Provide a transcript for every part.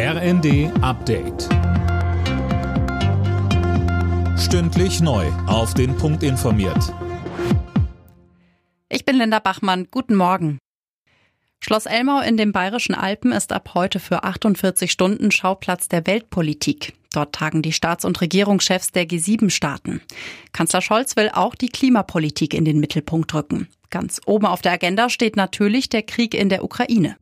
RND Update. Stündlich neu. Auf den Punkt informiert. Ich bin Linda Bachmann. Guten Morgen. Schloss Elmau in den Bayerischen Alpen ist ab heute für 48 Stunden Schauplatz der Weltpolitik. Dort tagen die Staats- und Regierungschefs der G7-Staaten. Kanzler Scholz will auch die Klimapolitik in den Mittelpunkt rücken. Ganz oben auf der Agenda steht natürlich der Krieg in der Ukraine.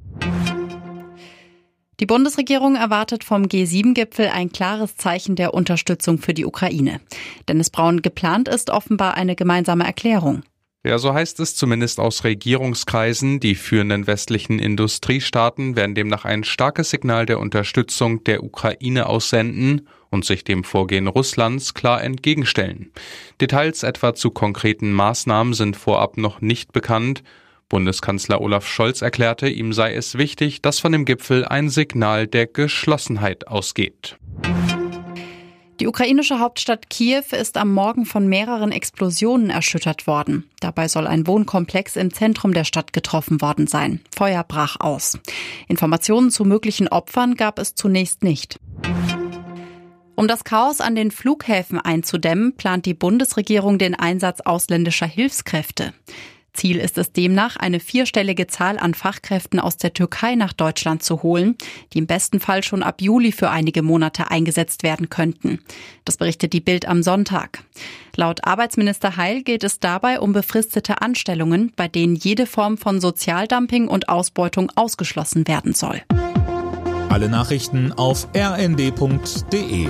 Die Bundesregierung erwartet vom G7-Gipfel ein klares Zeichen der Unterstützung für die Ukraine. Dennis Braun geplant ist offenbar eine gemeinsame Erklärung. Ja, so heißt es zumindest aus Regierungskreisen. Die führenden westlichen Industriestaaten werden demnach ein starkes Signal der Unterstützung der Ukraine aussenden und sich dem Vorgehen Russlands klar entgegenstellen. Details etwa zu konkreten Maßnahmen sind vorab noch nicht bekannt. Bundeskanzler Olaf Scholz erklärte, ihm sei es wichtig, dass von dem Gipfel ein Signal der Geschlossenheit ausgeht. Die ukrainische Hauptstadt Kiew ist am Morgen von mehreren Explosionen erschüttert worden. Dabei soll ein Wohnkomplex im Zentrum der Stadt getroffen worden sein. Feuer brach aus. Informationen zu möglichen Opfern gab es zunächst nicht. Um das Chaos an den Flughäfen einzudämmen, plant die Bundesregierung den Einsatz ausländischer Hilfskräfte. Ziel ist es demnach, eine vierstellige Zahl an Fachkräften aus der Türkei nach Deutschland zu holen, die im besten Fall schon ab Juli für einige Monate eingesetzt werden könnten. Das berichtet die Bild am Sonntag. Laut Arbeitsminister Heil geht es dabei um befristete Anstellungen, bei denen jede Form von Sozialdumping und Ausbeutung ausgeschlossen werden soll. Alle Nachrichten auf rnd.de